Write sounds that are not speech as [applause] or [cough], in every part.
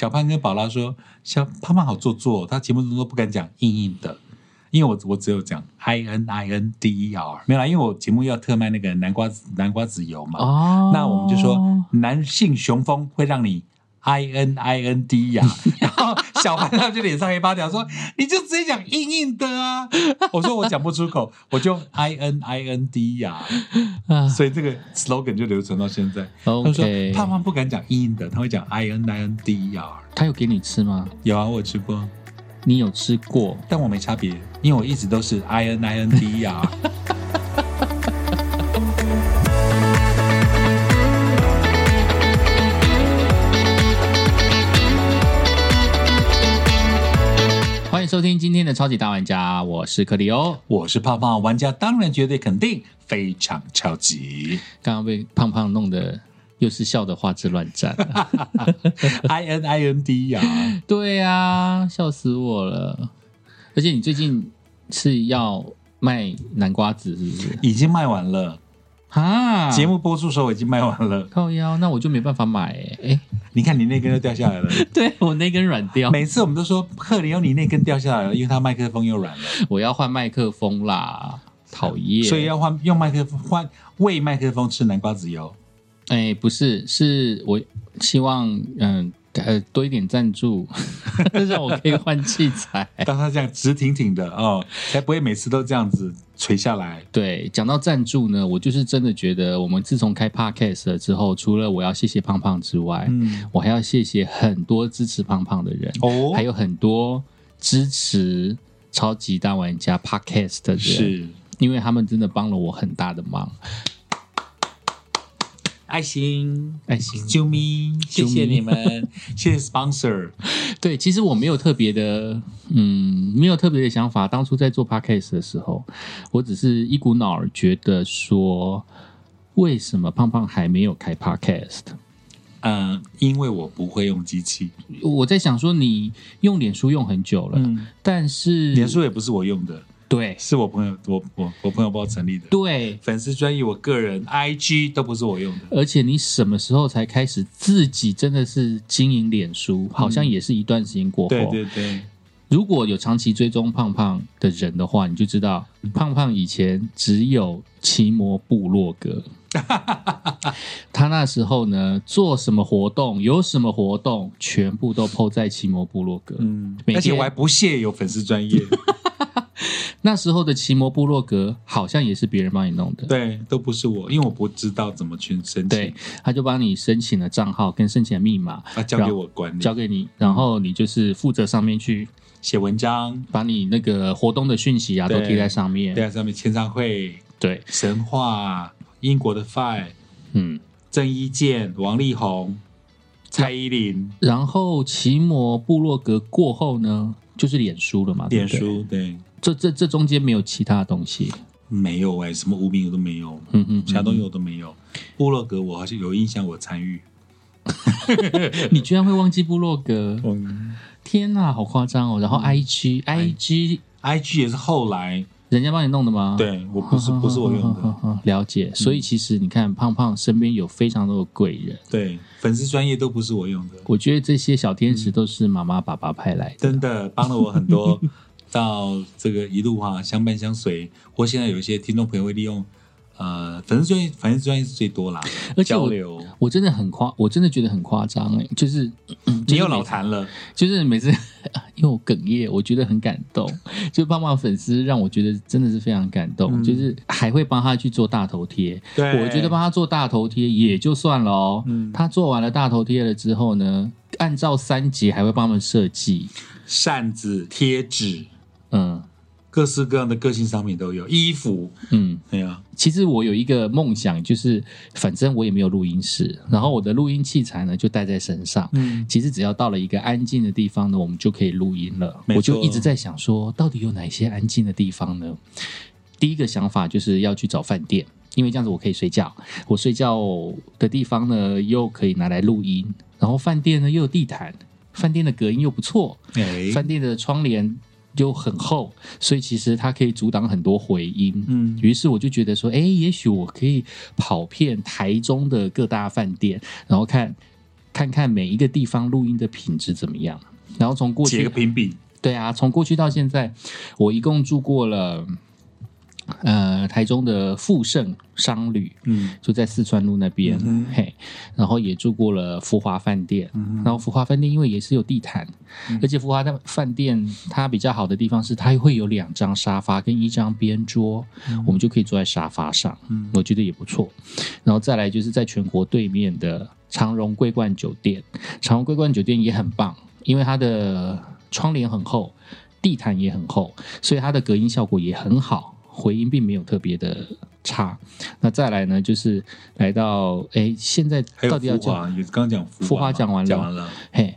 小潘跟宝拉说，小胖胖好做作，他节目中都不敢讲硬硬的，因为我我只有讲 i n i n d e r，没有啦，因为我节目要特卖那个南瓜子南瓜籽油嘛，哦，那我们就说男性雄风会让你 i n i n d 呀、然后小潘他就脸上黑八条说，你就直接讲硬硬的啊，我说我讲不出口，我就 i n i n d 呀、啊所以这个 slogan 就流传到现在。他说胖胖不敢讲硬硬的，他会讲 i n i n d r。他有给你吃吗？有啊，我有吃过，你有吃过？但我没差别，因为我一直都是 i n i n d r。[laughs] 收听今天的超级大玩家，我是克里欧。我是胖胖玩家，当然绝对肯定非常超级刚刚被胖胖弄得又是笑得花枝乱颤。[laughs] i n i n d 啊。对呀、笑死我了！而且你最近是要卖南瓜子是不是？已经卖完了，啊，节目播出时候已经卖完了。靠腰，那我就没办法买哎、欸。你看你那根又掉下来了。[laughs] 对我那根软掉，每次我们都说克里欧你那根掉下来了，因为他麦克风又软了，我要换麦克风啦，讨厌。所以要换用麦克风换喂麦克风吃南瓜子油。哎、不是，是我希望嗯呃多一点赞助，[laughs] 让我可以换器材。[laughs] 当他这样直挺挺的哦，才不会每次都这样子垂下来。对，讲到赞助呢，我就是真的觉得，我们自从开 podcast 了之后，除了我要谢谢胖胖之外，嗯，我还要谢谢很多支持胖胖的人，哦还有很多支持超级大玩家 podcast 的人，是因为他们真的帮了我很大的忙。爱心，爱心啾咪，谢谢你们，[laughs] 谢谢 sponsor。对，其实我没有特别的，嗯，没有特别的想法。当初在做 podcast 的时候，我只是一股脑儿觉得说，为什么胖胖还没有开 podcast？嗯，因为我不会用机器，我在想说，你用脸书用很久了，嗯，但是脸书也不是我用的，对是我朋友，我我我朋友帮我成立的。对，粉丝专业，我个人 IG 都不是我用的。而且你什么时候才开始自己真的是经营脸书？好像也是一段时间过后。对对对，如果有长期追踪胖胖的人的话，你就知道胖胖以前只有奇摩部落格。[laughs] 他那时候呢，做什么活动，有什么活动，全部都 PO 在奇摩部落格。嗯，而且我还不屑有粉丝专业，[laughs] 那时候的奇摩部落格好像也是别人帮你弄的。对，都不是我，因为我不知道怎么去申请。对，，他就帮你申请了账号跟申请了密码，啊，交给我管理，交给你，然后你就是负责上面去写文章，把你那个活动的讯息啊都对贴在上面。对啊，上面签唱会、对，神话、英国的 Five、嗯。郑伊健、王力宏、蔡依林、然后奇摩部落格过后呢，就是脸书了嘛，脸书，对，这这这中间没有其他的东西。没有哎、什么无名我都没有，嗯嗯，其他东西我都没有。部落格我好像有印象，我参与。[laughs] 你居然会忘记部落格？[laughs] 嗯天哪，好夸张哦！然后 IG IG，IG 也是后来，人家帮你弄的吗？。对我不是不是我用的，[laughs] 的，了解。所以其实你看，胖胖身边有非常多的贵人，对，粉丝专业都不是我用的，我觉得这些小天使都是妈妈爸爸派来的。真的帮了我很多，到这个一路哈、相伴相随。或现在有一些听众朋友会利用呃粉丝专业，粉丝专业是最多啦，而且我交流。我真的很夸，我真的觉得很夸张哎，就是你又老谈了，就是每次 [laughs] 因为我哽咽，我觉得很感动。[laughs] 就胖胖粉丝让我觉得真的是非常感动，嗯就是还会帮他去做大头贴。对我觉得帮他做大头贴也就算了哦，嗯他做完了大头贴了之后呢，按照三节还会帮他们设计。扇子、贴纸，嗯各式各样的个性商品都有，衣服，嗯，对啊、其实我有一个梦想，就是反正我也没有录音室，然后我的录音器材呢就带在身上。嗯，其实只要到了一个安静的地方呢，我们就可以录音了。我就一直在想说，到底有哪些安静的地方呢？第一个想法就是要去找饭店，因为这样子我可以睡觉。我睡觉的地方呢，又可以拿来录音，然后饭店呢又有地毯，饭店的隔音又不错，哎，饭店的窗帘又很厚，所以其实它可以阻挡很多回音。嗯于是我就觉得说，哎，也许我可以跑遍台中的各大饭店，然后看看看每一个地方录音的品质怎么样。然后从过写个去，评比，对啊，从过去到现在，我一共住过了，呃，台中的富盛商旅，嗯。就在四川路那边，嗯嘿，然后也住过了福华饭店，然后福华饭店因为也是有地毯，嗯而且福华的饭店它比较好的地方是它会有两张沙发跟一张边桌，我们就可以坐在沙发上，嗯我觉得也不错。然后再来就是在全国对面的长荣桂冠酒店，长荣桂冠酒店也很棒，因为它的窗帘很厚，地毯也很厚，所以它的隔音效果也很好，回音并没有特别的差。那再来呢，就是来到哎，现在到底要讲也刚刚讲富华讲完了讲完了，嘿，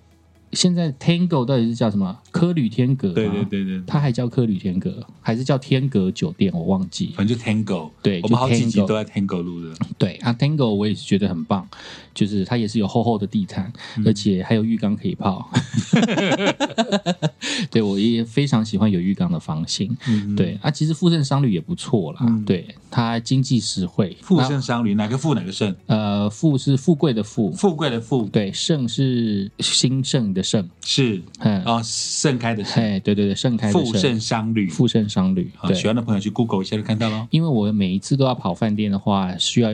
现在 Tango 到底是叫什么？科旅天阁吗？对对对对，它还叫科旅天阁，还是叫天阁酒店？我忘记。反正就 Tango，对就我们好几集都在 Tango 录的，对啊，Tango 我也是觉得很棒，就是它也是有厚厚的地毯，嗯而且还有浴缸可以泡。[laughs] 对我也非常喜欢有浴缸的房型。嗯，对啊，其实富盛商旅也不错啦，嗯对它经济实惠。富盛商旅哪个富哪个盛？呃，富是富贵的富，富贵的富对，盛是兴盛的盛，是嗯，哦，盛开的盛，哎，对对对，盛开的富盛商旅，富盛商旅，好，对喜。欢的朋友去 Google 一下就看到了。因为我每一次都要跑饭店的话，需要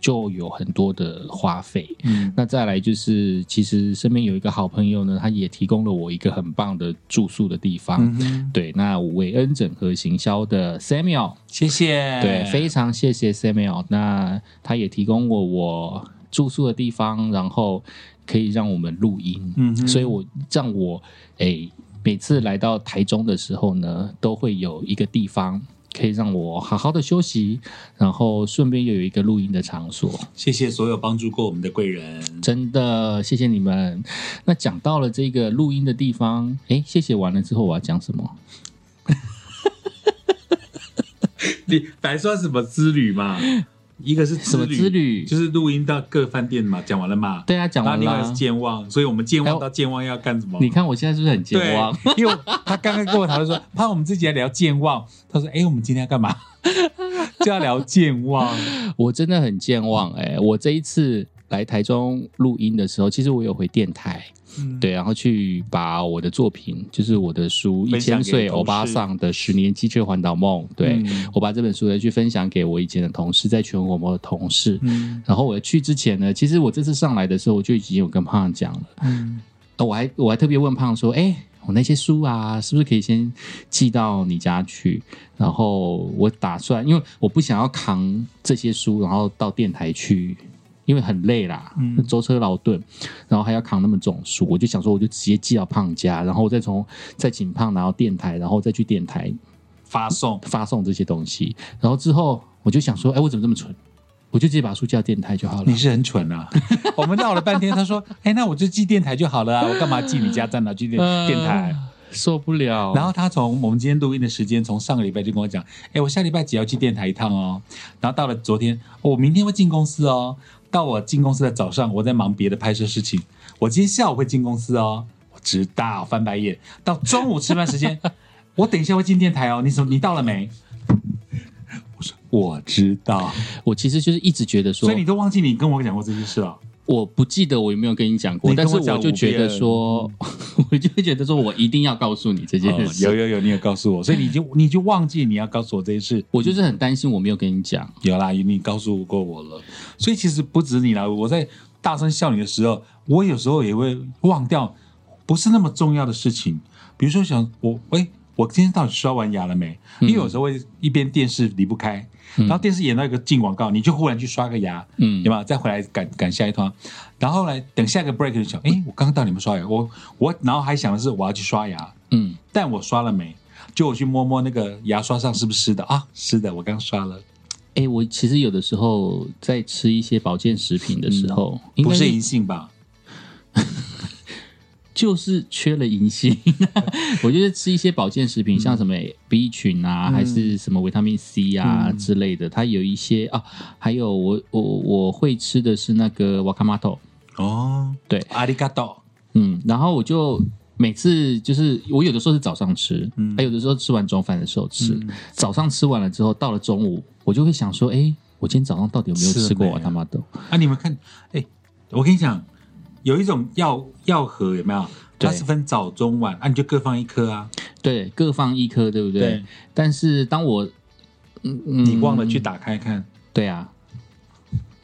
就有很多的花费。嗯那再来就是，其实身边有一个好朋友呢，他也提供了我一个很棒的住宿的地方。嗯，对，那韦恩整合行销的 Samuel，谢谢。对，非常谢谢 Samuel。那他也提供我我住宿的地方，然后可以让我们录音。嗯所以我让我诶每次来到台中的时候呢，都会有一个地方可以让我好好的休息，然后顺便又有一个录音的场所。谢谢所有帮助过我们的贵人。真的谢谢你们。那讲到了这个录音的地方，诶，谢谢完了之后我要讲什么？[laughs] 你本来说什么之旅嘛？一个是什么之旅就是录音到各饭店嘛，讲完了嘛。对啊，讲完了然后另外是。健忘，所以我们健忘到健忘要干什么？你看我现在是不是很健忘？，因为他刚刚跟我讨论说，[laughs] 怕我们自己来聊健忘，他说：“哎，我们今天要干嘛？[laughs] 就要聊健忘。我真的很健忘哎、我这一次来台中录音的时候，其实我有回电台，嗯，对，然后去把我的作品，就是我的书《一千岁欧巴桑的十年机车环岛梦》，对、嗯我把这本书呢去分享给我以前的同事，在全国某的同事。嗯然后我去之前呢，其实我这次上来的时候，我就已经有跟胖胖讲了，我还我还特别问胖说，哎。我那些书啊，是不是可以先寄到你家去？然后我打算，因为我不想要扛这些书，然后到电台去，因为很累啦，嗯舟车劳顿，然后还要扛那么重书，我就想说，我就直接寄到胖家，然后再从再请胖拿到电台，然后再去电台发送。发送这些东西。然后之后我就想说，哎，我怎么这么蠢？我就直接把书寄到电台就好了你。是很蠢啊！[laughs] 我们闹了半天，他说：“哎，那我就寄电台就好了啊，我干嘛寄你家站哪去电呃电台？”受不了。然后他从我们今天录音的时间，从上个礼拜就跟我讲，哎，我下礼拜几要去电台一趟哦。然后到了昨天，哦我明天会进公司哦。到我进公司的早上，我在忙别的拍摄事情。我今天下午会进公司哦。我知道，翻白眼。到中午吃饭时间，[laughs] 我等一下会进电台哦。你什么？你到了没？我说我知道，我其实就是一直觉得说所以，你都忘记你跟我讲过这件事了。我不记得我有没有跟你讲过，但是我就觉得说，[laughs] 我就会觉得说我一定要告诉你这件哦事。有有有，你有告诉我，所以你就你就忘记你要告诉我这件事。[laughs] 我就是很担心我没有跟你讲。有啦，你告诉过我了，所以其实不止你啦。我在大声笑你的时候，我有时候也会忘掉不是那么重要的事情，比如说想我，哎，我今天到底刷完牙了没？因为有时候会一边电视离不开，然后电视演到一个进广告，你就忽然去刷个牙，嗯对吧？再回来赶赶下一趟，然后来等下一个 break 就想，哎，我刚刚到底有没有刷牙？我我然后还想的是我要去刷牙，嗯，但我刷了没？就我去摸摸那个牙刷上是不是湿的啊？湿的，我刚刷了。哎，我其实有的时候在吃一些保健食品的时候，不是银杏吧？就是缺了银杏。[laughs] 我觉得吃一些保健食品，像什么 B 群啊，还是什么维他命 C 啊、嗯。之类的，它有一些啊，还有我我我会吃的是那个瓦卡玛头，哦，对。阿里嘎多，嗯，然后我就每次就是我有的时候是早上吃，嗯。还有的时候吃完中饭的时候吃。嗯。早上吃完了之后，到了中午，我就会想说，哎，我今天早上到底有没有吃过没啊？瓦卡玛豆？啊，你们看，哎，我跟你讲，有一种药药盒有没有？它是分早中晚啊，你就各放一颗啊。对，各放一颗，对不对？对但是当我嗯嗯你忘了去打开看，对啊，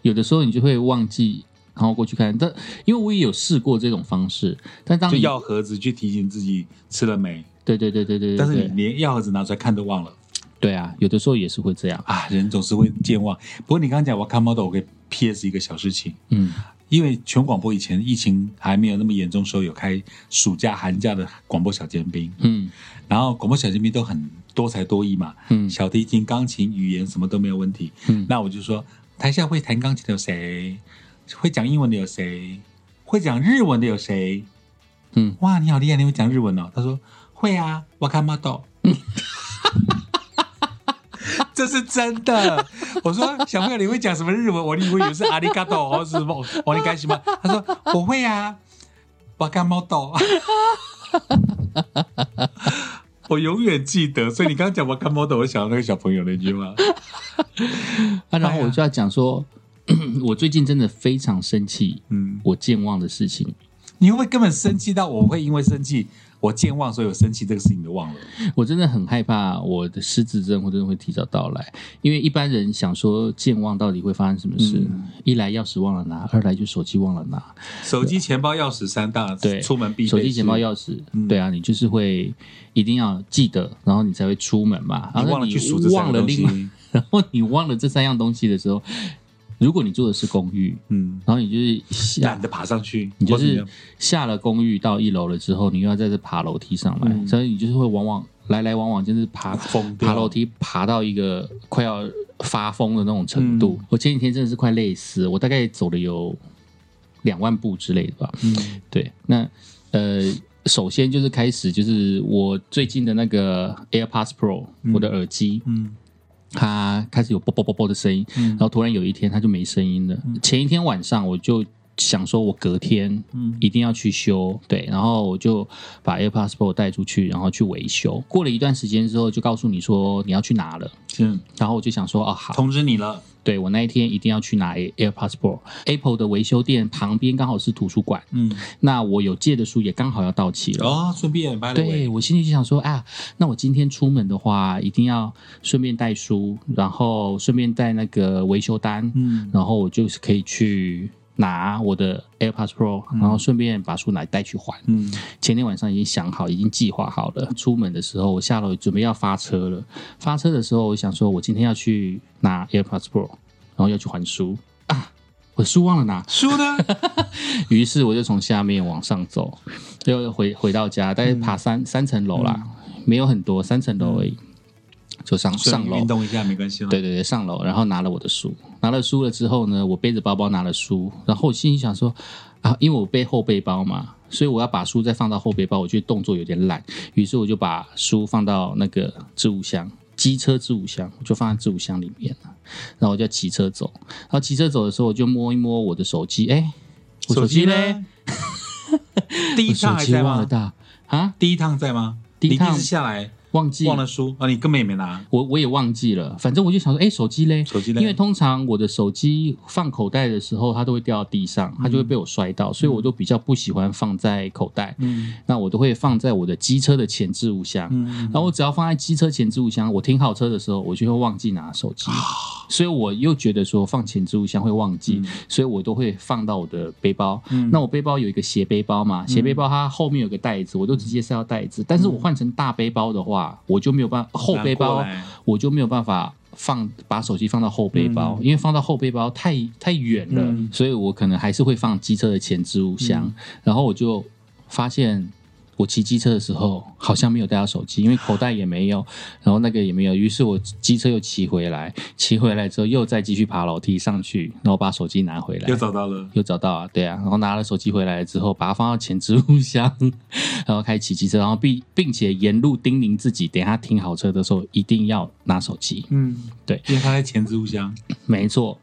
有的时候你就会忘记，然后过去看。但因为我也有试过这种方式，但当药盒子去提醒自己吃了没。对对对对对对，但是你对连药盒子拿出来看都忘了对啊，有的时候也是会这样。啊，人总是会健忘。不过你刚刚讲我看 model，我可以 PS 一个小事情，嗯因为全广播以前疫情还没有那么严重的时候，有开暑假寒假的广播小尖兵，嗯然后广播小尖兵都很多才多艺嘛，嗯小提琴、钢琴、语言什么都没有问题。嗯那我就说，台下会弹钢琴的有谁？会讲英文的有谁？会讲日文的有谁？嗯，哇，你好厉害，你会讲日文哦？他说会啊，我看 model。[laughs] 这是真的。[laughs] 我说小朋友，你会讲什么日文？我以为是阿里嘎多或是什么我你开心吗？他说我会啊，我看 model。[laughs] 我永远记得，所以你刚刚讲我看 model，我想到那个小朋友那句话。啊，然后我就要讲说，[clears throat] 我最近真的非常生气，嗯，我健忘的事情。你会不会根本生气到我会因为生气，我健忘，所以我生气这个事情都忘了？我真的很害怕我的失智症会真的会提早到来，因为一般人想说健忘到底会发生什么事？嗯一来钥匙忘了拿，二来就手机忘了拿。手机、钱包、钥匙三大，对出门必备。手机、钱包、钥匙，嗯对啊，你就是会一定要记得，然后你才会出门嘛。然后你忘了去数这三忘个东了另。[laughs] 然后你忘了这三样东西的时候，如果你住的是公寓，嗯，然后你就是下懒得爬上去，你就是下了公寓到一楼了之后，你又要在这爬楼梯上来，嗯。所以你就是会往往来来往往，就是爬爬楼梯爬到一个快要发疯的那种程度。嗯。我前几天真的是快累死了，我大概走了有两万步之类的吧。嗯。对，那呃，首先就是开始就是我最近的那个 AirPods Pro，、我的耳机，嗯它开始有啵啵啵啵的声音，嗯然后突然有一天它就没声音了。前一天晚上我就想说，我隔天嗯。一定要去修，对，然后我就把 AirPods Pro 带出去，然后去维修。过了一段时间之后，就告诉你说你要去拿了，是。然后我就想说，哦，好，通知你了。对我那一天一定要去拿 AirPods Pro。Apple 的维修店旁边刚好是图书馆，嗯，那我有借的书也刚好要到期了。哦，顺便把对我心里就想说啊，那我今天出门的话，一定要顺便带书，然后顺便带那个维修单，嗯。然后我就是可以去拿我的 AirPods Pro，、然后顺便把书拿带去还。嗯前天晚上已经想好，已经计划好了。出门的时候，我下楼准备要发车了。发车的时候，我想说，我今天要去拿 AirPods Pro，然后要去还书啊，我书忘了拿。书呢？[laughs] 于是我就从下面往上走，又回回到家，大概爬三、三层楼啦，没有很多，三层楼而已，就上上楼运。动一下没关系吗？对对对，上楼，然后拿了我的书，拿了书了之后呢，我背着包包拿了书，然后我心里想说啊，因为我背后背包嘛，所以我要把书再放到后背包，我觉得动作有点懒，于是我就把书放到那个置物箱，机车置物箱，我就放在置物箱里面了，然后我就骑车走，然后骑车走的时候，我就摸一摸我的手机，哎，我手机嘞？呢？[laughs] 第一趟还在吗？啊，第一趟在吗？第一趟是下来忘记。忘了书。啊？你根本也没拿。我我也忘记了，反正我就想说，哎，手机嘞？手机嘞。因为通常我的手机放口袋的时候，它都会掉到地上，它就会被我摔到，所以我都比较不喜欢放在口袋。嗯。那我都会放在我的机车的前置物箱。嗯然后我只要放在机车前置物箱，我停好车的时候，我就会忘记拿手机，所以我又觉得说放前置物箱会忘记，所以我都会放到我的背包。嗯。那我背包有一个斜背包嘛，斜背包它后面有个袋子，我都直接塞到袋子。但是我换成大背包的话，我就没有办法后背包我就没有办法。放把手机放到后背包，因为放到后背包太太远了，嗯所以我可能还是会放机车的前置物箱。然后我就发现，我骑机车的时候好像没有带到手机，因为口袋也没有，然后那个也没有。于是我机车又骑回来，骑回来之后又再继续爬楼梯上去，然后把手机拿回来又。找到了。又找到啊，对啊，然后拿了手机回来之后，把它放到前置物箱，然后开始骑机车，然后并并且沿路叮咛自己，等一下停好车的时候一定要拿手机。嗯，对，因为他在前置物箱。没错。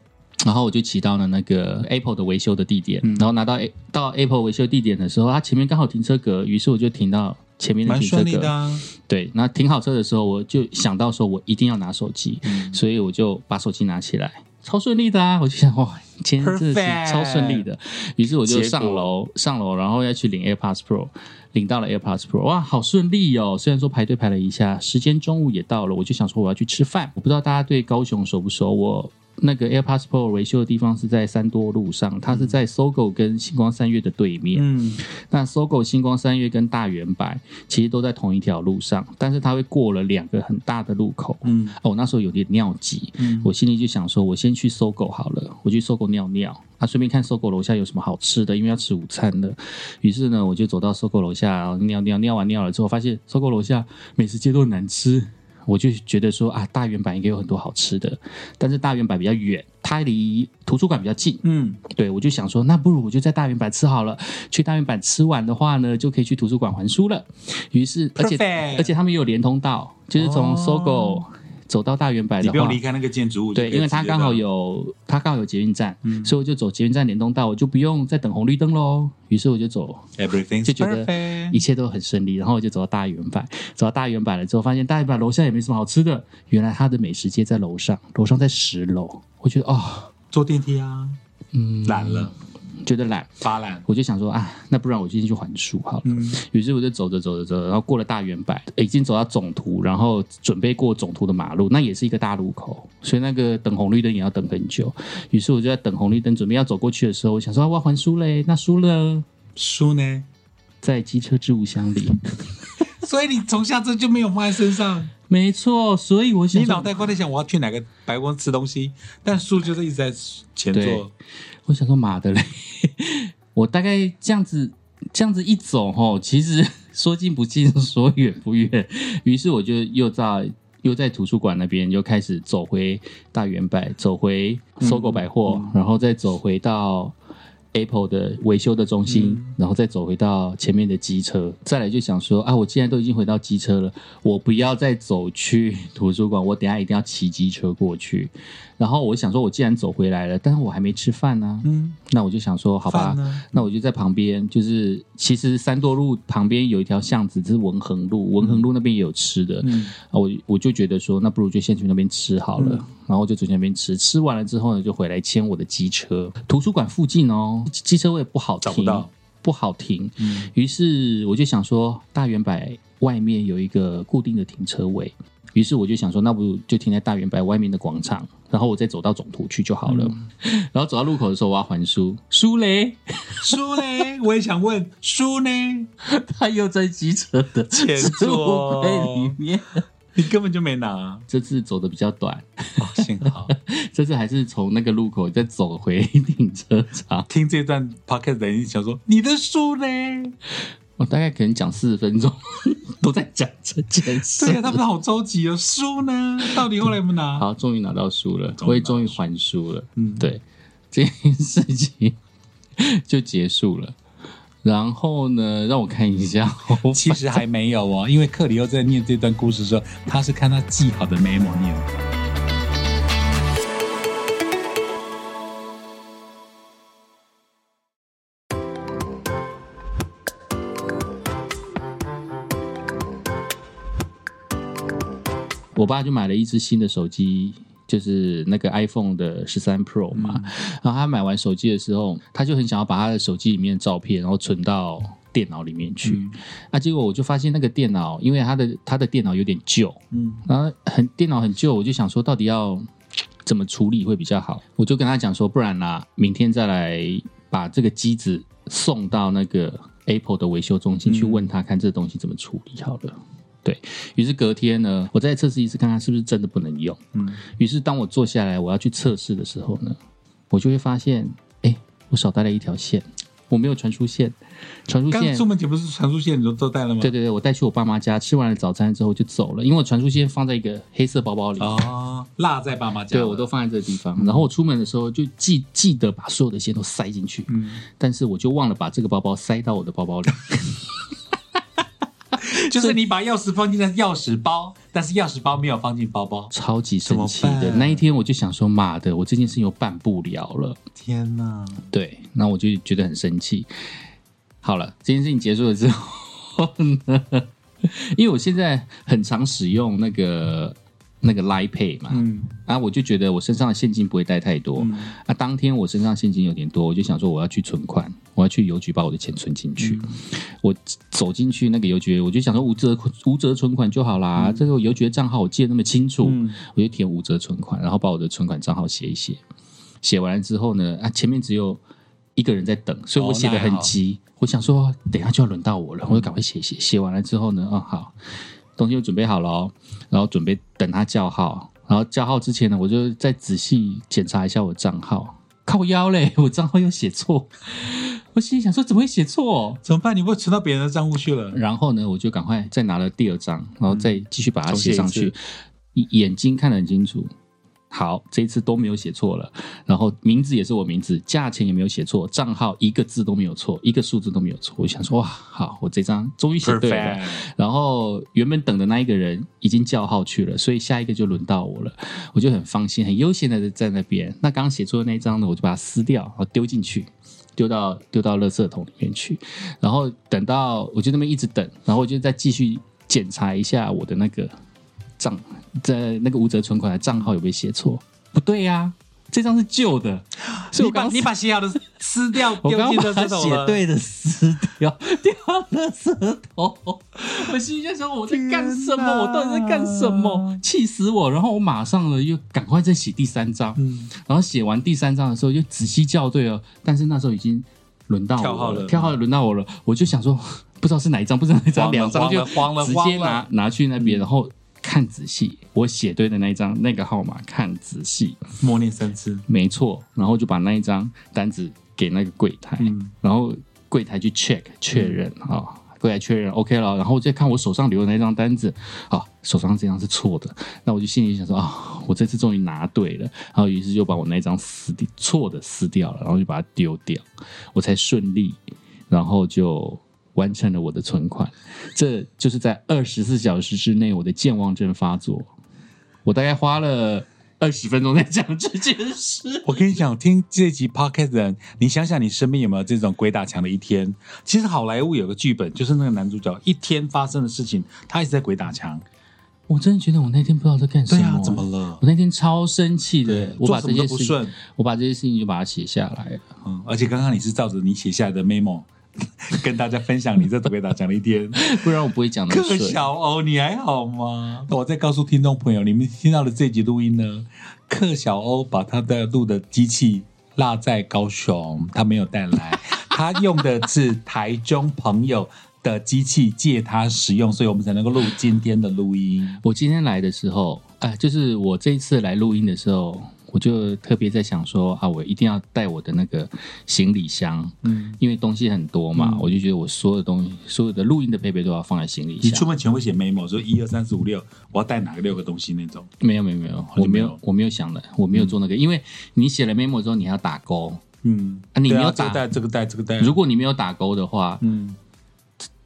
然后我就骑到了那个 Apple 的维修的地点，嗯然后拿到 A 到 Apple 维修地点的时候，它前面刚好停车格，于是我就停到前面的停车格。对，那停好车的时候，我就想到说我一定要拿手机，嗯所以我就把手机拿起来，超顺利的啊！我就想哇，今天真的是超顺利的。于是我就上楼上楼，然后要去领 AirPods Pro，领到了 AirPods Pro，哇，好顺利哦！虽然说排队排了一下，时间中午也到了，我就想说我要去吃饭。我不知道大家对高雄熟不熟，我。那个 AirPods Pro 维修的地方是在三多路上，它是在搜狗跟星光三月的对面。嗯，那搜狗、星光三月跟大圆白其实都在同一条路上，但是它会过了两个很大的路口。嗯哦，那时候有点尿急，嗯我心里就想说，我先去搜狗好了，我去搜狗尿尿，啊，顺便看搜狗楼下有什么好吃的，因为要吃午餐了。于是呢，我就走到搜狗楼下，尿尿，尿完尿了之后，发现搜狗楼下美食街都很难吃。我就觉得说啊，大圆板应该有很多好吃的，但是大圆板比较远，它离图书馆比较近，嗯，对，我就想说，那不如我就在大圆板吃好了。去大圆板吃完的话呢，就可以去图书馆还书了。于是，而且而且他们也有连通道，就是从哦搜狗走到大圆柏的话你不用离，开那个建筑物对，因为它刚好有它刚好有捷运站，嗯。所以我就走捷运站联动道，我就不用再等红绿灯喽。于是我就走 everything 就觉得一切都很顺利，然后我就走到大圆柏，走到大圆柏了之后，发现大圆柏楼下也没什么好吃的，原来它的美食街在楼上，楼上在十楼。我觉得哦，坐电梯啊，嗯，懒了，觉得懒，发懒，我就想说啊，那不然我今天去还书好了。嗯于是我就走着走着走着，然后过了大圆柏，已经走到总图，然后准备过总图的马路，那也是一个大路口，所以那个等红绿灯也要等很久。于是我就在等红绿灯，准备要走过去的时候，我想说、啊我要还书嘞，那书呢？书呢？在机车置物箱里。[laughs] 所以你从下车就没有放在身上，没错，所以我想说你脑袋瓜在想我要去哪个白宫吃东西，但书就是一直在前座，我想说妈的嘞，我大概这样子这样子一走吼，其实 [laughs] 说近不近，[laughs] 说远不远。于是我就又在又在图书馆那边又开始走回大圆百，走回搜狗百货，然后再走回到。Apple 的维修的中心，然后再走回到前面的机车，再来就想说啊，我既然都已经回到机车了，我不要再走去 [laughs] 图书馆，我等一下一定要骑机车过去。然后我想说，我既然走回来了，但是我还没吃饭呢、嗯，那我就想说，好吧，那我就在旁边，就是其实三多路旁边有一条巷子，这是文衡路，文衡路那边也有吃的，嗯。啊，我我就觉得说，那不如就先去那边吃好了，嗯。然后就走去那边吃，吃完了之后呢，就回来牵我的机车。图书馆附近哦，机车位不好停，找不到。不好停，嗯。于是我就想说，大圆柏外面有一个固定的停车位，于是我就想说，那不如就停在大圆白外面的广场，然后我再走到总图去就好了。[laughs] 然后走到路口的时候，我要还书，书嘞，书嘞？我也想问书呢？他又在机车的前座里面。你根本就没拿，这次走的比较短，哦，幸好 [laughs] 这次还是从那个路口再走回 [laughs] 停车场。听这段 podcast 的人想说你的书呢？我大概可能讲四十分钟，都在讲这件事。对啊，他们好着急哦，书呢？到底后来有没有拿？好，终于拿到书了，我也终于还书了。嗯，对，这件事情就结束了。然后呢，让我看一下，其实还没有哦，因为克里欧在念这段故事的时候，他是看他记好的 memo 念我爸就买了一只新的手机，就是那个 iPhone 的十三 Pro 嘛。然后他买完手机的时候，他就很想要把他的手机里面的照片，然后存到电脑里面去。嗯那结果我就发现那个电脑，因为他的他的电脑有点旧，嗯然后很电脑很旧，我就想说到底要怎么处理会比较好。我就跟他讲说，不然啦，明天再来把这个机子送到那个 Apple 的维修中心、嗯去问他看这东西怎么处理好了。对于是隔天呢，我再测试一次，看看是不是真的不能用。嗯，于是当我坐下来我要去测试的时候呢，我就会发现，哎，我少带了一条线，我没有传输线，传输线刚出门前不是传输线你都都带了吗？对对对，我带去我爸妈家，吃完了早餐之后就走了，因为我传输线放在一个黑色包包里。哦，落在爸妈家了，对，我都放在这个地方。然后我出门的时候就记记得把所有的线都塞进去，嗯，但是我就忘了把这个包包塞到我的包包里。[laughs] [laughs] 就是你把钥匙放进了钥匙包，但是钥匙包没有放进包包。超级生气的那一天，我就想说，妈的，我这件事情又办不了了。天哪！对，那我就觉得很生气。好了，这件事情结束了之后呢，[laughs] 因为我现在很常使用那个那个 Line Pay 嘛，嗯啊，我就觉得我身上的现金不会带太多。嗯啊，当天我身上现金有点多，我就想说我要去存款，我要去邮局把我的钱存进去。我走进去那个邮局，我就想说无折无折存款就好啦。这个邮局的账号我记得那么清楚，嗯我就填无折存款，然后把我的存款账号写一写。写完了之后呢，啊，前面只有一个人在等，所以我写的很急。我想说，等一下就要轮到我了，我就赶快写一写。写完了之后呢，哦，好，东西都准备好了哦，然后准备等他叫号。然后叫号之前呢，我就再仔细检查一下我账号，靠腰嘞，[laughs] 我账号又写错。我心里想说，怎么会写错？怎么办？你会存到别人的账户去了？然后呢，我就赶快再拿了第二张，然后再继续把它重写上去嗯。眼睛看得很清楚，好，这一次都没有写错了。然后名字也是我名字，价钱也没有写错，账号一个字都没有错，一个数字都没有错。我想说，哇，好，我这张终于写对了。Perfect 然后原本等的那一个人已经叫号去了，所以下一个就轮到我了，我就很放心、很悠闲的在那边。那刚刚写错的那一张呢，我就把它撕掉，然后丢进去。丢到丢到垃圾桶里面去，然后等到我就那么一直等，然后我就再继续检查一下我的那个账，在那个无责存款的账号有没有写错？不对呀、这张是旧的，[gasps] 所以我刚你把你把写好的撕掉，[laughs] 我刚刚把。写对的撕掉，[laughs] 掉了舌头。我心里在想我在干什么？我到底在干什么？气死我！然后我马上呢又赶快再写第三张，嗯，然后写完第三张的时候，就仔细校对了，但是那时候已经轮到我跳号了跳号轮到我了，我就想说，[laughs] 不知道是哪一张，不知道哪一张，两张就慌了直接拿拿去那边，然后看仔细，我写对的那一张那个号码看仔细，默念三次。没错，然后就把那一张单子给那个柜台，嗯。然后柜台去 check 确认啊。柜台确认 OK 了，然后我再看我手上留的那张单子，啊，手上这张是错的，那我就心里想说啊，我这次终于拿对了，然后于是就把我那张撕掉错的撕掉了，然后就把它丢掉，我才顺利，然后就完成了我的存款。这就是在二十四小时之内我的健忘症发作，我大概花了二十分钟在讲这件事。我跟你讲，听这集 podcast 的人，你想想你身边有没有这种鬼打墙的一天？其实好莱坞有个剧本，就是那个男主角一天发生的事情，他一直在鬼打墙。我真的觉得我那天不知道在干什么、对啊，怎么？了？我那天超生气的，我把这些事情，不顺。我把这些事情就把它写下来了。嗯，而且刚刚你是照着你写下来的 memo [laughs] 跟大家分享你这鬼打墙的一天。[laughs] 不然我不会讲的克。小欧，你还好吗？我再告诉听众朋友，你们听到的这集录音呢，克小欧把他的录的机器落在高雄，他没有带来，[laughs] 他用的是台中朋友的机器借他使用，所以我们才能够录今天的录音。我今天来的时候，哎、就是我这一次来录音的时候，我就特别在想说啊，我一定要带我的那个行李箱，嗯，因为东西很多嘛，嗯我就觉得我所有东西，所有的录音的配备都要放在行李箱。你出门前会写 memo，说一二三四五六，我要带哪个六个东西那种。没有没有没有，我没没有，我没有想的，我没有做那个，因为你写了 memo 之后，你还要打勾。嗯，啊你对没有打这个带这个带这个带，如果你没有打勾的话，嗯，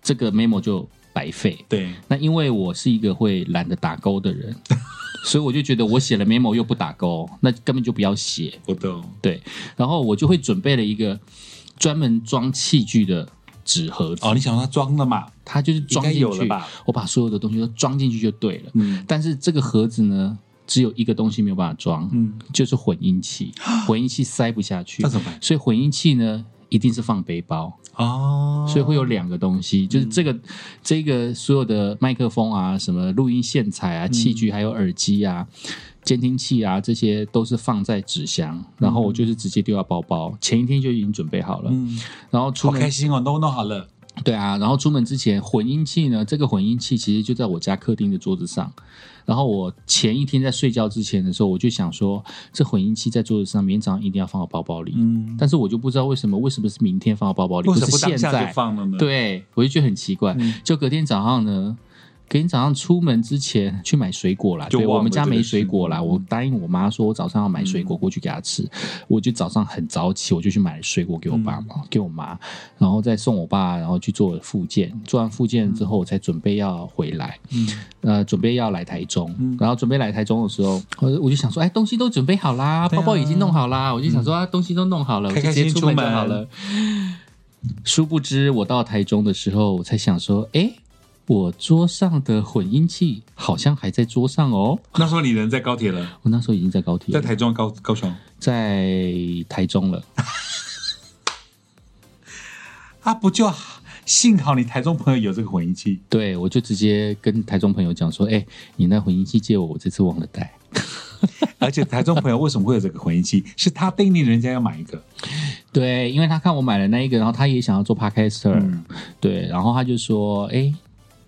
这个 memo 就白费。对，那因为我是一个会懒得打勾的人，[laughs] 所以我就觉得我写了 memo 又不打勾，那根本就不要写。我懂。对，然后我就会准备了一个专门装器具的纸盒子，哦，你想让他装了嘛？它就是装进去，有了吧我把所有的东西都装进去就对了。嗯但是这个盒子呢，只有一个东西没有办法装，嗯，就是混音器，[gasps] 混音器塞不下去那，怎么办？所以混音器呢一定是放背包。哦，所以会有两个东西，就是这个、这个所有的麦克风啊、什么录音线材啊、器具，还有耳机啊、监听器啊，这些都是放在纸箱，然后我就是直接丢到包包，前一天就已经准备好了，嗯，然后出门好开心哦，都弄好了。对啊，然后出门之前混音器呢，这个混音器其实就在我家客厅的桌子上。然后我前一天在睡觉之前的时候，我就想说，这混音器在桌子上，明天早上一定要放到包包里。嗯，但是我就不知道为什么，为什么是明天放到包包里，为什么是不当下现在放了呢？，对，我就觉得很奇怪。嗯就隔天早上呢，隔天早上出门之前去买水果啦。对，我们家没水果啦，嗯我答应我妈说，我早上要买水果过去给她吃。我就早上很早起，我就去买水果给我爸嗯妈、给我妈，然后再送我爸，然后去做复健。做完复健之后，我才准备要回来。嗯呃，准备要来台中，嗯然后准备来台中的时候，我我就想说，哎，东西都准备好啦，啊包包已经弄好啦，我就想说，啊，东西都弄好了，我就直接出门就出门好了。殊不知，我到台中的时候，我才想说，哎，我桌上的混音器好像还在桌上哦。那时候你人在高铁了，我那时候已经在高铁了，在台中高高雄在台中了。[laughs] 啊，不就幸好你台中朋友有这个混音器，对，我就直接跟台中朋友讲说：“哎、你那混音器借我，我这次忘了带。[laughs] 而且台中朋友为什么会有这个混音器？是他叮咛人家要买一个，” [laughs] 对，因为他看我买了那一个，然后他也想要做 podcaster，、嗯对，然后他就说：“哎、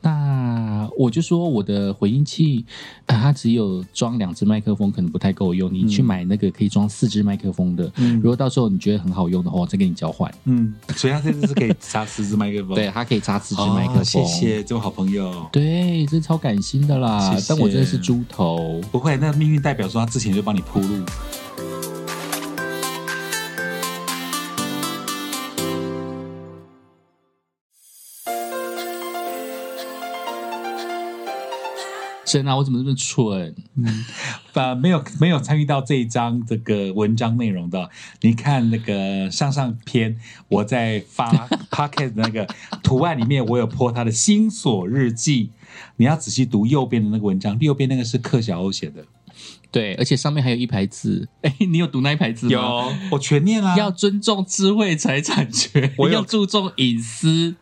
那我就说我的回音器，呃它只有装两只麦克风，可能不太够用。你去买那个可以装四只麦克风的，嗯如果到时候你觉得很好用的话，我再跟你交换。嗯，[laughs] 所以他这次是可以插四只麦克风，对，它可以插四只麦克风。哦谢谢这位好朋友。对，这超感心的啦！谢谢但我真的是猪头。不会，那命运代表说他之前就帮你铺路。真啊，我怎么这么蠢？呃，没有没有参与到这一章这个文章内容的，你看那个上上篇我在发 [laughs] podcast 的那个图案里面，我有 po 他的新锁日记，你要仔细读右边的那个文章，右边那个是克小欧写的，对，而且上面还有一排字。哎，你有读那一排字吗？有我全念啊、要尊重智慧财产权，我要注重隐私。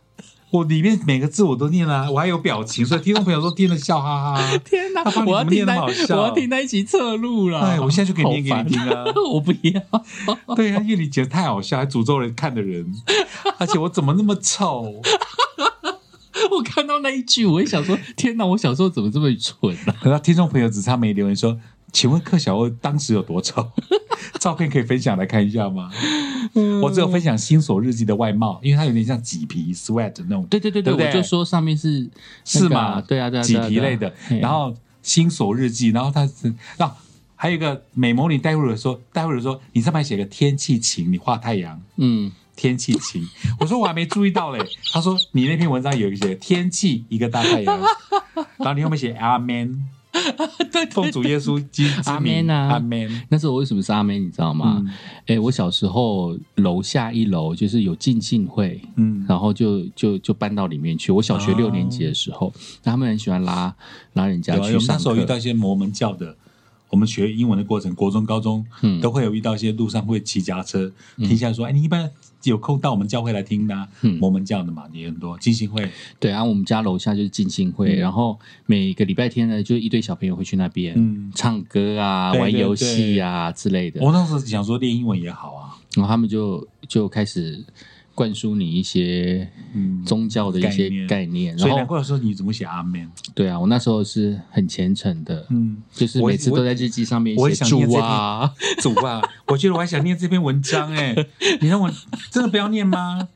我里面每个字我都念啦、我还有表情，[laughs] 所以听众朋友都听得笑哈哈。天哪他我要听那我要听那一集侧录了。哎，我现在就可以念给你听啊！[laughs] 我不要。[laughs] 对啊，因为你觉得太好笑，还诅咒人看的人，而且我怎么那么丑？我看到那一句，我也想说：天哪！我小时候怎么这么蠢啊？可是听众朋友只差没留言说，请问柯小欧当时有多丑？照片可以分享来看一下吗？我只有分享新锁日记的外貌，因为它有点像麂皮 sweat 那种，对对对对我就说上面是那个是吗？对啊对啊，麂啊啊皮类的。然后新锁日记，然后它是啊，还有一个美魔女待会儿说，待会儿说你上面写个天气晴，你画太阳。嗯，天气晴，[laughs] 我说我还没注意到嘞。他说你那篇文章有一个写天气一个大太阳，然后你后面写阿 man，对 [laughs] 奉主耶稣基之阿名 man 啊阿 man。那时候我为什么是阿门，你知道吗？嗯哎、我小时候楼下一楼就是有进信会，嗯然后就就就搬到里面去。我小学哦六年级的时候，那他们很喜欢拉拉人家去上课那时候遇到一些摩门教的，我们学英文的过程，国中、高中嗯。都会有遇到一些路上会骑脚踏车，停下来说：“哎，你一般有空到我们教会来听的摩门教的嘛，也很多金星会。对啊，我们家楼下就是进信会，嗯。然后每个礼拜天呢，就一堆小朋友会去那边、嗯。唱歌啊、玩游戏啊之类的。我那时候想说练英文也好啊，然后他们就就开始灌输你一些嗯，宗教的一些概念。概念，所以难怪说你怎么写阿 man？对啊，我那时候是很虔诚的，嗯，就是每次我都在日记上面写主啊，主啊，[laughs] 我觉得我还想念这篇文章哎、你让我真的不要念吗？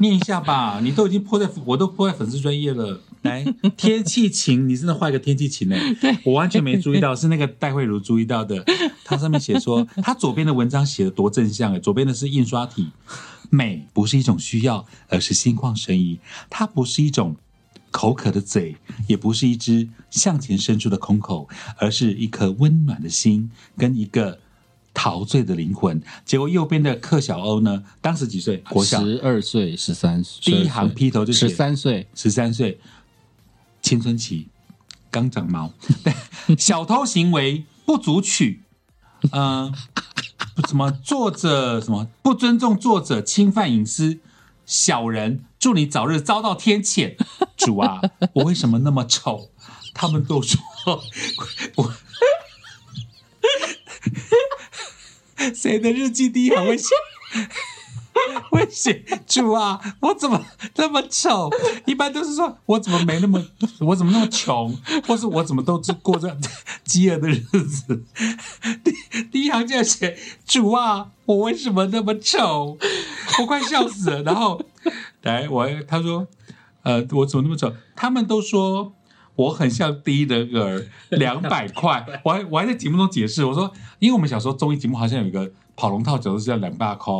念一下吧，你都已经泼在，我都泼在粉丝专业了。来，天气晴，你真的画一个天气晴哎、[laughs] 我完全没注意到，是那个戴慧茹注意到的。它上面写说，它左边的文章写的多正向哎、左边的是印刷体，美不是一种需要，而是心旷神怡。它不是一种口渴的嘴，也不是一只向前伸出的空口，而是一颗温暖的心跟一个陶醉的灵魂。结果右边的克小欧呢，当时几岁？国小十二岁、十三岁，第一行劈头就是十三岁，十三岁，青春期，刚长毛，[laughs] 小偷行为不足取，嗯、不什么作者什么不尊重作者，侵犯隐私，小人，祝你早日遭到天谴。主啊，我为什么那么丑？他们都说我。谁的日记第一行会写？[laughs] 会写主啊，我怎么那么丑？一般都是说我怎么没那么，我怎么那么穷，或是我怎么都是过着饥饿的日子。[laughs] 第第一行就要写主啊，我为什么那么丑？我快笑死了。然后来，我他说，呃，我怎么那么丑？他们都说。我很像第一人儿，[laughs] 两百块。我还我还在节目中解释，我说，因为我们小时候综艺节目好像有一个跑龙套角色是叫两百块，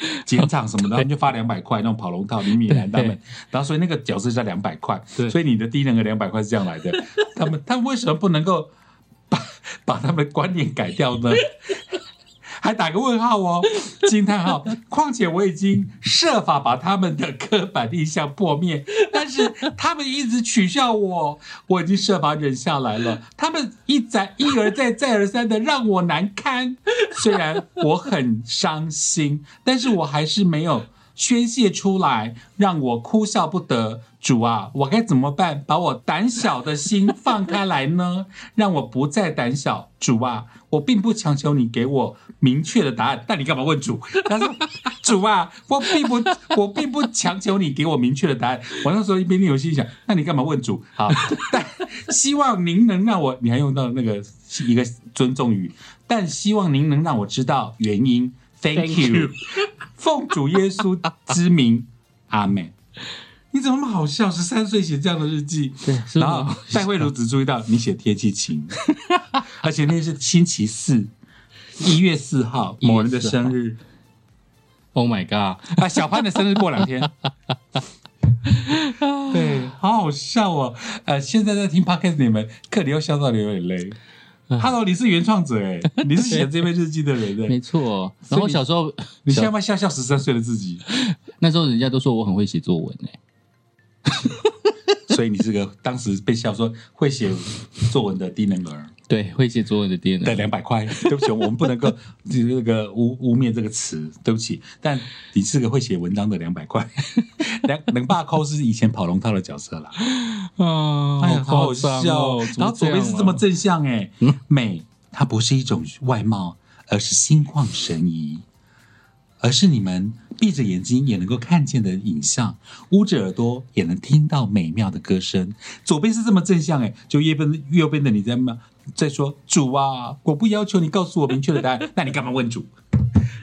[laughs] 剪场什么的，[laughs] 他们就发两百块那种跑龙套，李米兰他们，[laughs] 然后所以那个角色叫两百块，所以你的第一人格两百块是这样来的。他们他们为什么不能够把把他们的观念改掉呢？还打个问号哦，惊叹号。况且我已经设法把他们的刻板印象破灭，但是他们一直取笑我，我已经设法忍下来了。他们一再一而再再而三的让我难堪，虽然我很伤心，但是我还是没有宣泄出来，让我哭笑不得。主啊，我该怎么办？把我胆小的心放开来呢？[laughs] 让我不再胆小。主啊，我并不强求你给我明确的答案，但你干嘛问主？[laughs] 他说：“主啊，我并不，我并不强求你给我明确的答案。”我那时候一边练游戏想，那你干嘛问主？好，[laughs] 但希望您能让我，你还用到那个一个尊重语，但希望您能让我知道原因。Thank you，[laughs] 奉主耶稣之名，[laughs] 阿门。你怎么那么好笑？十三岁写这样的日记，对，然后吗戴慧茹只注意到你写天气晴，[laughs] 而且那天是星期四，一月四号，某人的生日。Oh my god！啊，小潘的生日过两天。对，好好笑哦。呃，现在在听 podcast 你们，克里又笑到流眼泪。Hello，你是原创者哎，[laughs] 你是写这篇日记的人没哎。错。然后小时候，你现在要不要笑笑十三岁的自己？[laughs] 那时候人家都说我很会写作文诶、[laughs] 所以你是个当时被笑说会写作文的低能儿。对，会写作文的爹的呢。两百块，对不起，我们不能够 [laughs] 那个污污蔑这个词，对不起。但你是个会写文章的两百块，[laughs] 两两把扣是以前跑龙套的角色啦。啊哎呀，好好笑哦！然后左边是这么正向哎，美它不是一种外貌，而是心旷神怡，而是你们闭着眼睛也能够看见的影像，捂着耳朵也能听到美妙的歌声。左边是这么正向哎，就右边右边的你在骂在说主啊，我不要求你告诉我明确的答案，[laughs] 那你干嘛问主？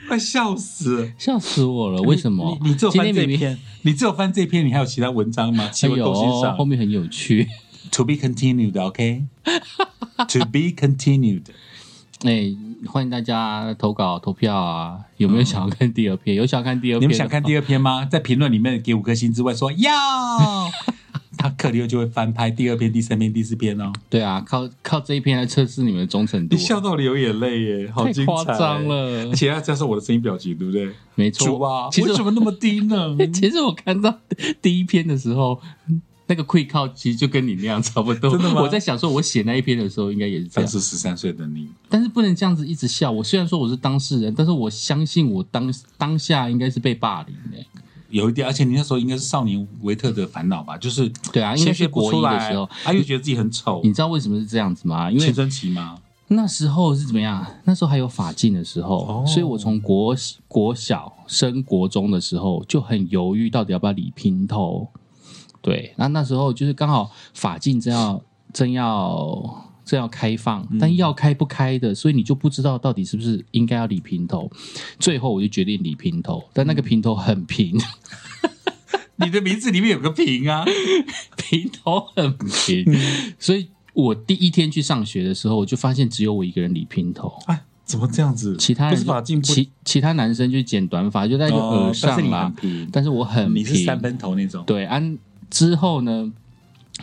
快笑死！笑死我了！为什么？你你只有翻这篇，你只有翻这篇，你还有其他文章吗？奇哎闻呦构欣赏后面很有趣。[laughs] To be continued, OK? to be continued. 哎，欢迎大家投稿投票啊！有没有想要看第二篇？有想要看第二篇？你们想看第二篇吗？在评论里面给五颗星之外说要，[laughs] 他克里欧就会翻拍第二篇、第三篇、第四篇哦。对啊，靠靠这一篇来测试你们的忠诚度你，笑到流眼泪耶，好太精彩夸张！了而。且要加上我的声音表情，对不对？没主错啊，其实为什么那么低呢？[laughs] 其实我看到第一篇的时候，那个会靠其实就跟你那样差不多。真的吗我在想说，我写那一篇的时候应该也是这当样，时十三岁的你，但是不能这样子一直笑。我虽然说我是当事人，但是我相信我当当下应该是被霸凌的。有一点，而且你那时候应该是少年维特的烦恼吧？就是对啊，应该先学国一的时候。，他又觉得自己很丑你，知道为什么是这样子吗？因为青春期吗？那时候是怎么样？那时候还有法禁的时候，哦所以我从国国小升国中的时候就很犹豫，到底要不要理平头。对，那那时候就是刚好法禁正要正要正要开放，但要开不开的，所以你就不知道到底是不是应该要理平头。最后我就决定理平头，但那个平头很平，[laughs] 你的名字里面有个平啊，[laughs] 平头很平，所以我第一天去上学的时候，我就发现只有我一个人理平头。哎，怎么这样子？其他是法进，其其他男生就剪短发，就在就耳哦但是你上啦很。平，但是我很你是三分头那种，对，安之后呢，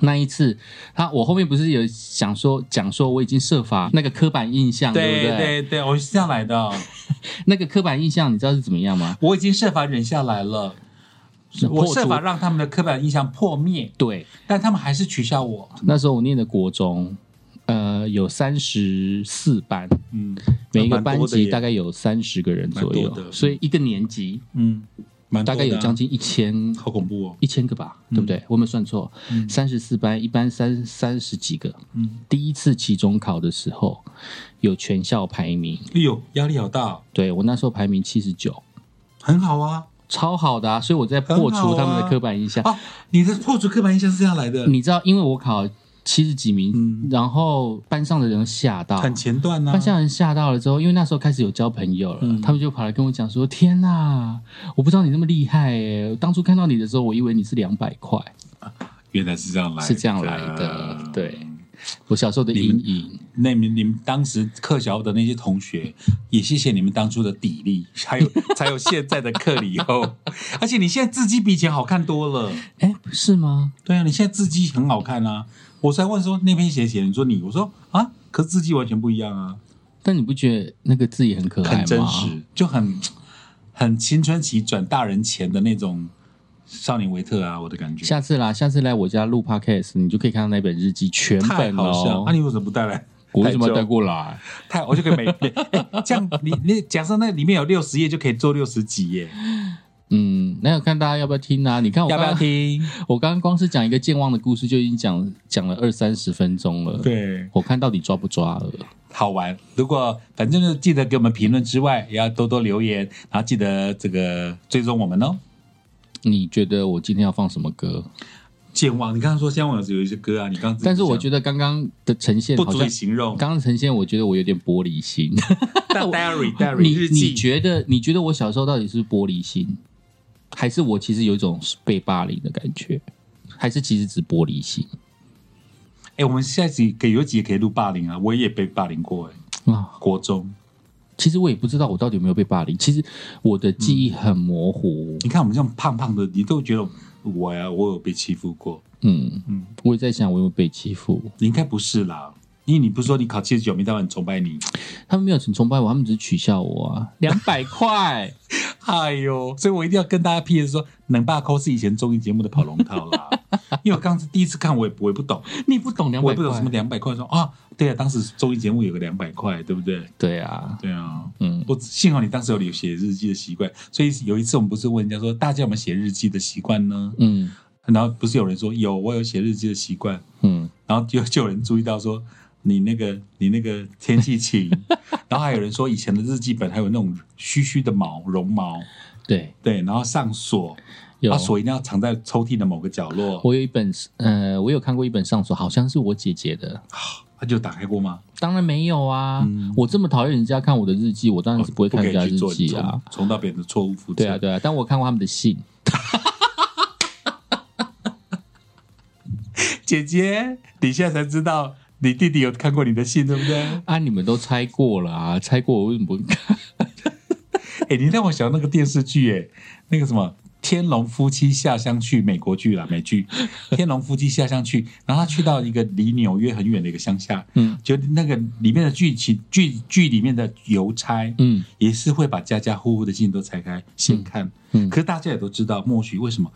那一次他我后面不是有想说讲说我已经设法那个刻板印象，对不对对？我是这样来的。[laughs] 那个刻板印象你知道是怎么样吗？我已经设法忍下来了，我设法让他们的刻板印象破灭，对，但他们还是取笑我。那时候我念的国中，呃，有三十四班，嗯，每一个班级大概有三十个人左右所以一个年级。嗯，大概有将近一千好恐怖哦。一千个吧，对不对？我有没有算错？三十四班，一班三三十几个。嗯，第一次期中考的时候，有全校排名，哎呦，压力好大哦，对我那时候排名七十九，很好啊。超好的啊！所以我在破除他们的刻板印象。啊，你的破除刻板印象是这样来的，你知道，因为我考七十几名，嗯。然后班上的人吓到，很前段呢、班上人吓到了之后，因为那时候开始有交朋友了，嗯。他们就跑来跟我讲说：“天哪，我不知道你那么厉害诶！当初看到你的时候，我以为你是两百块。”原来是这样来的，是这样来的对我小时候的阴影。那你们你们当时课小的那些同学，也谢谢你们当初的砥砺，还有才有现在的课里后。[laughs] 而且你现在字迹比以前好看多了。哎，不是吗？对啊，你现在字迹很好看啊。我才问说那篇写写，你说你，我说啊，可是字迹完全不一样啊。但你不觉得那个字也很可爱吗？很真实，就很很青春期转大人前的那种少年维特啊，我的感觉。下次啦，下次来我家录 podcast，你就可以看到那本日记全太本好笑，哦那、。你为什么不带来？我为什么带过来？太，我就可以每每、[laughs] 哎这样，你你假设那里面有六十页，就可以做六十集耶，嗯，那要看大家要不要听啊？你看我要不要刚刚？听？[laughs] 我刚刚光是讲一个健忘的故事，就已经讲讲了二三十分钟了。，对，我看到底抓不抓了。好玩。如果反正就记得给我们评论之外，也要多多留言，然后记得这个追踪我们哦。你觉得我今天要放什么歌？健忘，你刚刚说健忘有有一些歌啊，你刚刚但是我觉得得刚刚的呈现不足以形容。刚刚呈现，我觉得我有点玻璃心。但 [laughs] diary diary 你你日记，觉得你觉得我小时候到底是玻璃心，还是我其实有一种被霸凌的感觉，还是其实只玻璃心哎，我们下一集可以有几集可以录霸凌啊，我也被霸凌过哎，啊？国中。其实我也不知道我到底有没有被霸凌，其实我的记忆很模糊。你看我们这种胖胖的，你都觉得我呀，我有被欺负过。嗯嗯嗯，我也在想我有没有被欺负。你应该不是啦，因为你不是说你考七十九名，他们很崇拜你。他们没有很崇拜我，他们只是取笑我啊，两百块。[laughs] 哎呦，所以我一定要跟大家 P.S 说，冷霸扣是以前综艺节目的跑龙套啦。因为我刚是第一次看，我也我也不懂，你不懂两百块？我也不懂 [laughs] 什么两百块。说啊，对啊，当时综艺节目有个两百块，对不对？对啊，对啊，嗯，我幸好你当时有留写日记的习惯，所以有一次我们不是问人家说，大家有没有写日记的习惯呢？嗯然后不是有人说有，我有写日记的习惯，嗯，然后就就有人注意到说你那个你那个天气晴，[laughs] 然后还有人说以前的日记本还有那种虚虚的毛绒毛，对，对，然后上锁，有把锁一定要藏在抽屉的某个角落。我有一本，呃，我有看过一本上锁，好像是我姐姐的。他就打开过吗？当然没有啊！嗯我这么讨厌人家看我的日记，我当然是不会看人家日记啊。重重蹈别人的错误。对啊，对啊，但我看过他们的信。[laughs] 姐姐，你现在才知道你弟弟有看过你的信，对不对？啊，你们都猜过了啊，猜过我为什么不看？[laughs] 哎，你让我想到那个电视剧，哎，那个什么。天龙夫妻下乡去，美国剧啦，美剧。[laughs] 天龙夫妻下乡去，然后他去到一个离纽约很远的一个乡下，嗯就那个里面的剧情剧剧里面的邮差，嗯也是会把家家户户的信都拆开先看。嗯可是大家也都知道，默许为什么？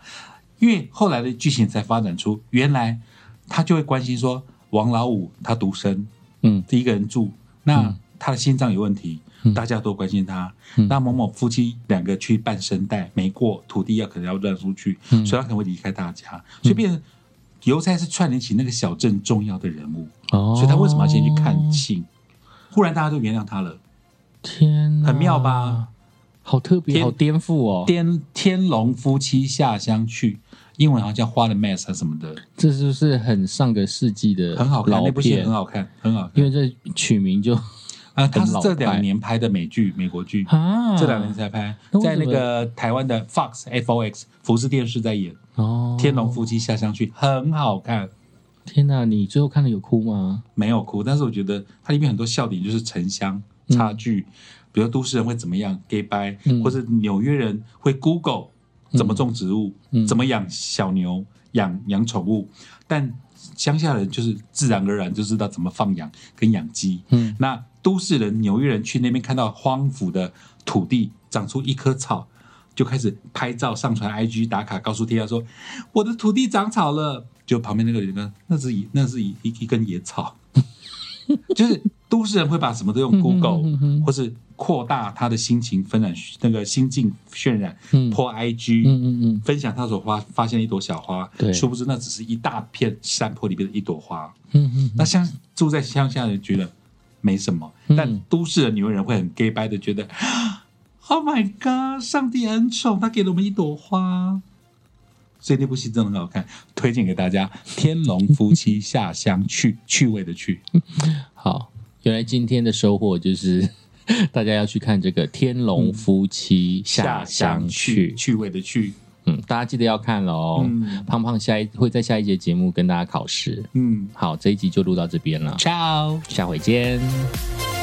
因为后来的剧情才发展出，原来他就会关心说，王老五他独生，嗯第一个人住，那嗯他的心脏有问题，嗯大家都关心他。嗯那某某夫妻两个去办生贷没过，土地要可能要让出去，嗯所以他可能会离开大家，所以变成邮差是串联起那个小镇重要的人物，哦，所以他为什么要先去看信？忽然大家都原谅他了。天哪，很妙吧？好特别，好颠覆哦！天天龙夫妻下乡去，英文好像叫《花的 Mass》啊什么的，这是不是很上个世纪的很好看，那部戏很？好看，很好看。因为这取名就啊，他是这两年拍的美剧，美国剧，啊，这两年才拍，在那个台湾的 Fox F O X 福斯电视在演哦，《天龙夫妻下乡去》，很好看，天哪！你最后看了有哭吗？没有哭，但是我觉得它里面很多笑点就是城乡差距，比如都市人会怎么样 gay 掰，嗯。或者纽约人会 Google 怎么种植物，嗯。怎么养小牛、养养宠物，但乡下人就是自然而然就知道怎么放养跟养鸡。嗯。那都市人、纽约人去那边看到荒芜的土地长出一棵草，就开始拍照上传 IG 打卡，告诉天下说我的土地长草了。就旁边那个人呢，那是一那是一一一根野草，[laughs] 就是都市人会把什么都用 Google，、或是扩大他的心情分染那个心境渲染，嗯。破 IG，、嗯嗯嗯，分享他所发发现的一朵小花，对。殊不知那只是一大片山坡里边的一朵花。嗯嗯那乡住在乡下的人觉得没什么，嗯但都市的纽约人会很 gay 掰的觉得，[gasps] Oh my God，上帝恩宠，他给了我们一朵花。所以那部戏真的很好看，推荐给大家。《天龙夫妻下乡去》，[laughs] 趣味的去。好，原来今天的收获就是 [laughs] 大家要去看这个《天龙夫妻下乡去》趣味的去。嗯，大家记得要看喽。嗯胖胖下一会在下一节节目跟大家考试。嗯好，这一集就录到这边了，，ciao。下回见。